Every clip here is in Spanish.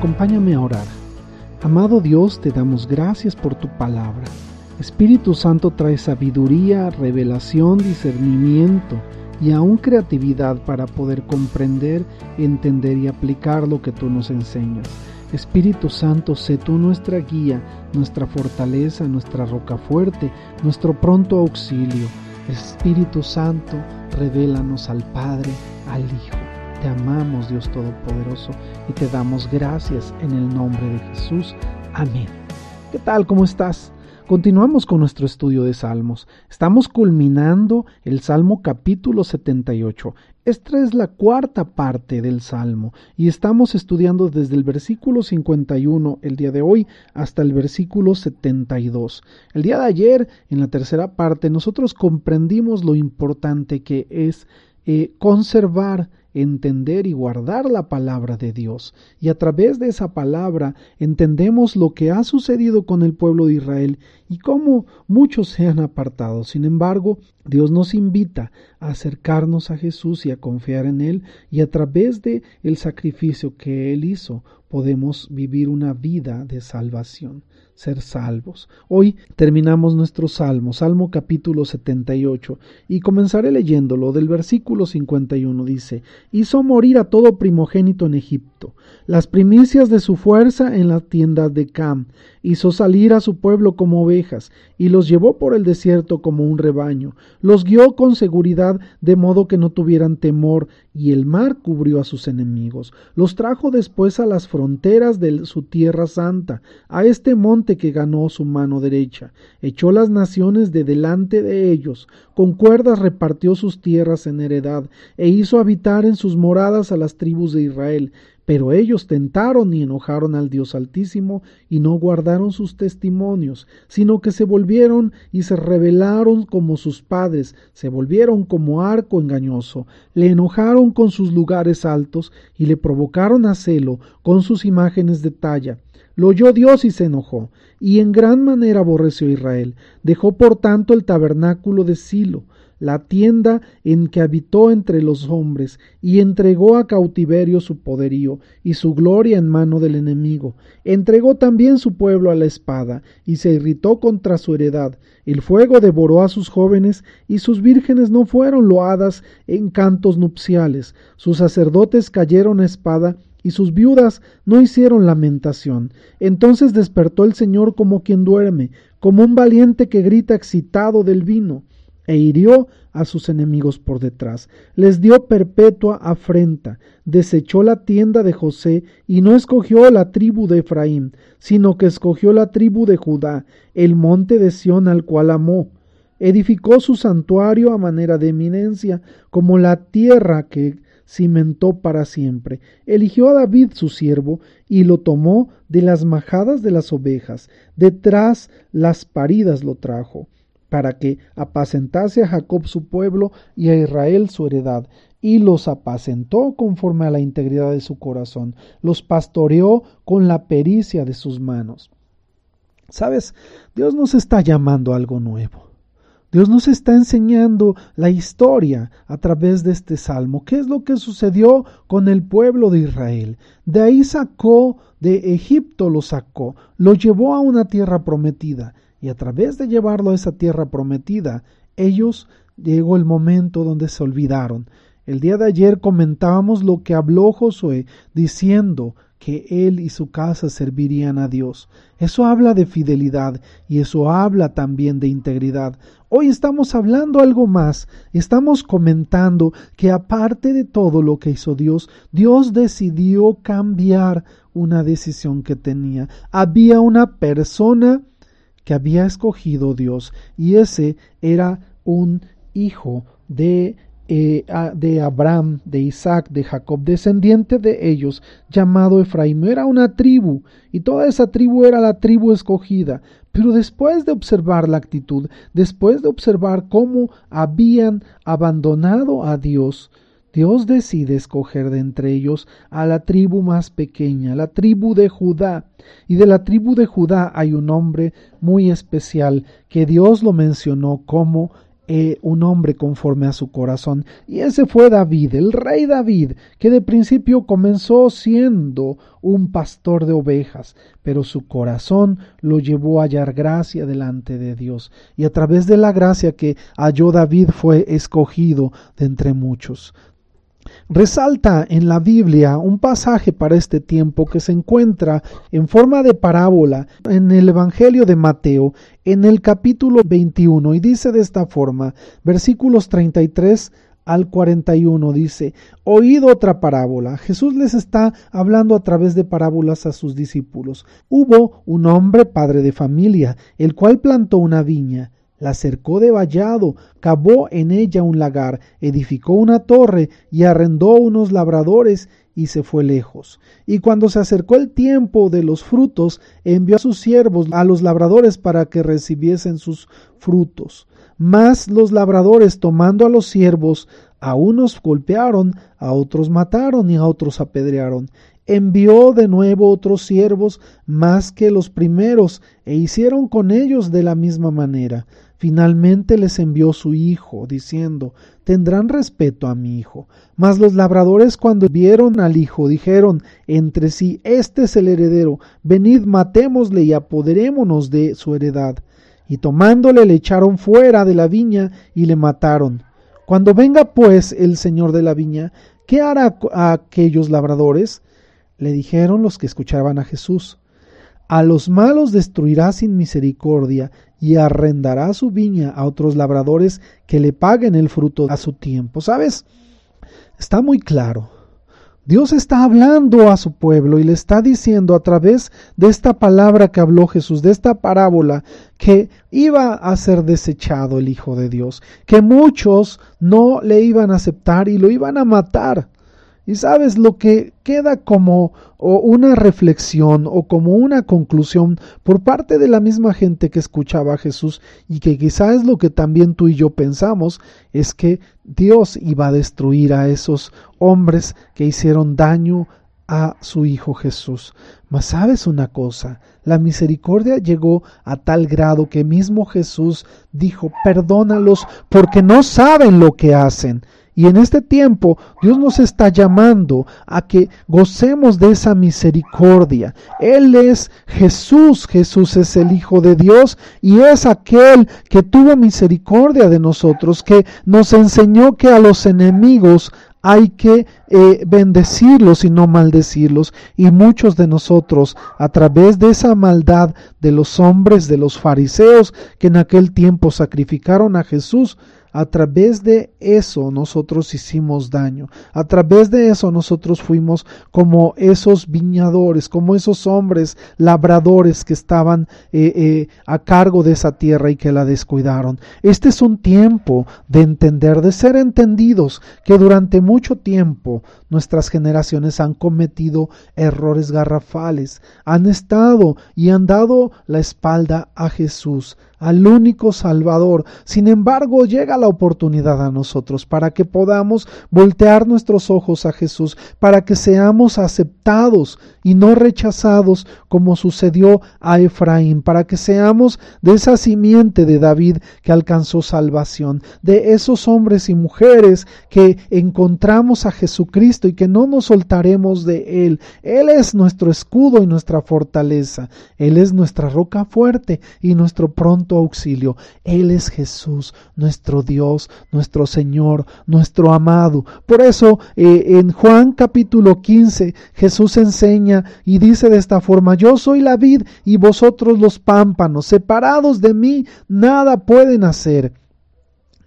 Acompáñame a orar. Amado Dios, te damos gracias por tu palabra. Espíritu Santo trae sabiduría, revelación, discernimiento y aún creatividad para poder comprender, entender y aplicar lo que tú nos enseñas. Espíritu Santo, sé tú nuestra guía, nuestra fortaleza, nuestra roca fuerte, nuestro pronto auxilio. Espíritu Santo, revélanos al Padre, al Hijo. Te amamos, Dios Todopoderoso, y te damos gracias en el nombre de Jesús. Amén. ¿Qué tal? ¿Cómo estás? Continuamos con nuestro estudio de Salmos. Estamos culminando el Salmo capítulo 78. Esta es la cuarta parte del Salmo y estamos estudiando desde el versículo 51 el día de hoy hasta el versículo 72. El día de ayer, en la tercera parte, nosotros comprendimos lo importante que es eh, conservar entender y guardar la palabra de Dios. Y a través de esa palabra entendemos lo que ha sucedido con el pueblo de Israel y cómo muchos se han apartado. Sin embargo, Dios nos invita a acercarnos a Jesús y a confiar en Él y a través de el sacrificio que Él hizo podemos vivir una vida de salvación ser salvos. Hoy terminamos nuestro salmo, Salmo capítulo 78, y comenzaré leyéndolo del versículo 51. Dice, hizo morir a todo primogénito en Egipto, las primicias de su fuerza en las tiendas de Cam, hizo salir a su pueblo como ovejas, y los llevó por el desierto como un rebaño, los guió con seguridad de modo que no tuvieran temor, y el mar cubrió a sus enemigos, los trajo después a las fronteras de su tierra santa, a este monte que ganó su mano derecha, echó las naciones de delante de ellos, con cuerdas repartió sus tierras en heredad, e hizo habitar en sus moradas a las tribus de Israel, pero ellos tentaron y enojaron al Dios Altísimo y no guardaron sus testimonios, sino que se volvieron y se rebelaron como sus padres, se volvieron como arco engañoso, le enojaron con sus lugares altos y le provocaron a celo con sus imágenes de talla. Lo oyó Dios y se enojó, y en gran manera aborreció Israel. Dejó por tanto el tabernáculo de Silo, la tienda en que habitó entre los hombres, y entregó a cautiverio su poderío y su gloria en mano del enemigo. Entregó también su pueblo a la espada, y se irritó contra su heredad. El fuego devoró a sus jóvenes, y sus vírgenes no fueron loadas en cantos nupciales. Sus sacerdotes cayeron a espada, y sus viudas no hicieron lamentación. Entonces despertó el Señor como quien duerme, como un valiente que grita excitado del vino, e hirió a sus enemigos por detrás, les dio perpetua afrenta, desechó la tienda de José y no escogió la tribu de Efraín, sino que escogió la tribu de Judá, el monte de Sión al cual amó. Edificó su santuario a manera de eminencia, como la tierra que cimentó para siempre. Eligió a David su siervo y lo tomó de las majadas de las ovejas, detrás las paridas lo trajo, para que apacentase a Jacob su pueblo y a Israel su heredad, y los apacentó conforme a la integridad de su corazón, los pastoreó con la pericia de sus manos. Sabes, Dios nos está llamando algo nuevo. Dios nos está enseñando la historia a través de este salmo. ¿Qué es lo que sucedió con el pueblo de Israel? De ahí sacó, de Egipto lo sacó, lo llevó a una tierra prometida. Y a través de llevarlo a esa tierra prometida, ellos llegó el momento donde se olvidaron. El día de ayer comentábamos lo que habló Josué diciendo que él y su casa servirían a Dios. Eso habla de fidelidad y eso habla también de integridad. Hoy estamos hablando algo más. Estamos comentando que aparte de todo lo que hizo Dios, Dios decidió cambiar una decisión que tenía. Había una persona que había escogido Dios y ese era un hijo de eh, de Abraham, de Isaac, de Jacob, descendiente de ellos, llamado Efraín. Era una tribu, y toda esa tribu era la tribu escogida. Pero después de observar la actitud, después de observar cómo habían abandonado a Dios, Dios decide escoger de entre ellos a la tribu más pequeña, la tribu de Judá. Y de la tribu de Judá hay un hombre muy especial que Dios lo mencionó como eh, un hombre conforme a su corazón. Y ese fue David, el rey David, que de principio comenzó siendo un pastor de ovejas, pero su corazón lo llevó a hallar gracia delante de Dios. Y a través de la gracia que halló David fue escogido de entre muchos. Resalta en la Biblia un pasaje para este tiempo que se encuentra en forma de parábola en el Evangelio de Mateo en el capítulo 21 y dice de esta forma, versículos 33 al 41 dice, oíd otra parábola. Jesús les está hablando a través de parábolas a sus discípulos. Hubo un hombre padre de familia, el cual plantó una viña la cercó de vallado, cavó en ella un lagar, edificó una torre y arrendó unos labradores y se fue lejos. Y cuando se acercó el tiempo de los frutos, envió a sus siervos a los labradores para que recibiesen sus frutos. Mas los labradores, tomando a los siervos, a unos golpearon, a otros mataron y a otros apedrearon envió de nuevo otros siervos más que los primeros, e hicieron con ellos de la misma manera. Finalmente les envió su hijo, diciendo, tendrán respeto a mi hijo. Mas los labradores cuando vieron al hijo dijeron entre sí, Este es el heredero, venid matémosle y apoderémonos de su heredad. Y tomándole le echaron fuera de la viña y le mataron. Cuando venga pues el señor de la viña, ¿qué hará a aquellos labradores? le dijeron los que escuchaban a Jesús. A los malos destruirá sin misericordia y arrendará su viña a otros labradores que le paguen el fruto a su tiempo. ¿Sabes? Está muy claro. Dios está hablando a su pueblo y le está diciendo a través de esta palabra que habló Jesús, de esta parábola, que iba a ser desechado el Hijo de Dios, que muchos no le iban a aceptar y lo iban a matar. Y sabes, lo que queda como una reflexión o como una conclusión por parte de la misma gente que escuchaba a Jesús y que quizá es lo que también tú y yo pensamos, es que Dios iba a destruir a esos hombres que hicieron daño a su Hijo Jesús. Mas sabes una cosa, la misericordia llegó a tal grado que mismo Jesús dijo, perdónalos porque no saben lo que hacen. Y en este tiempo Dios nos está llamando a que gocemos de esa misericordia. Él es Jesús, Jesús es el Hijo de Dios y es aquel que tuvo misericordia de nosotros, que nos enseñó que a los enemigos hay que eh, bendecirlos y no maldecirlos. Y muchos de nosotros, a través de esa maldad de los hombres, de los fariseos, que en aquel tiempo sacrificaron a Jesús, a través de eso nosotros hicimos daño. A través de eso nosotros fuimos como esos viñadores, como esos hombres labradores que estaban eh, eh, a cargo de esa tierra y que la descuidaron. Este es un tiempo de entender, de ser entendidos, que durante mucho tiempo nuestras generaciones han cometido errores garrafales, han estado y han dado la espalda a Jesús al único Salvador. Sin embargo, llega la oportunidad a nosotros para que podamos voltear nuestros ojos a Jesús, para que seamos aceptados y no rechazados como sucedió a Efraín, para que seamos de esa simiente de David que alcanzó salvación, de esos hombres y mujeres que encontramos a Jesucristo y que no nos soltaremos de Él. Él es nuestro escudo y nuestra fortaleza, Él es nuestra roca fuerte y nuestro auxilio. Él es Jesús, nuestro Dios, nuestro Señor, nuestro amado. Por eso eh, en Juan capítulo 15 Jesús enseña y dice de esta forma, yo soy la vid y vosotros los pámpanos, separados de mí, nada pueden hacer.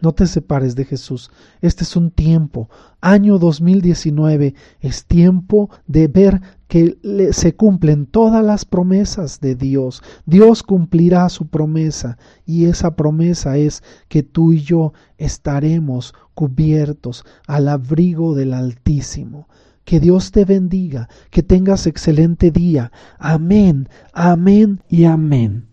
No te separes de Jesús. Este es un tiempo, año 2019, es tiempo de ver que se cumplen todas las promesas de Dios. Dios cumplirá su promesa y esa promesa es que tú y yo estaremos cubiertos al abrigo del Altísimo. Que Dios te bendiga, que tengas excelente día. Amén, amén y amén.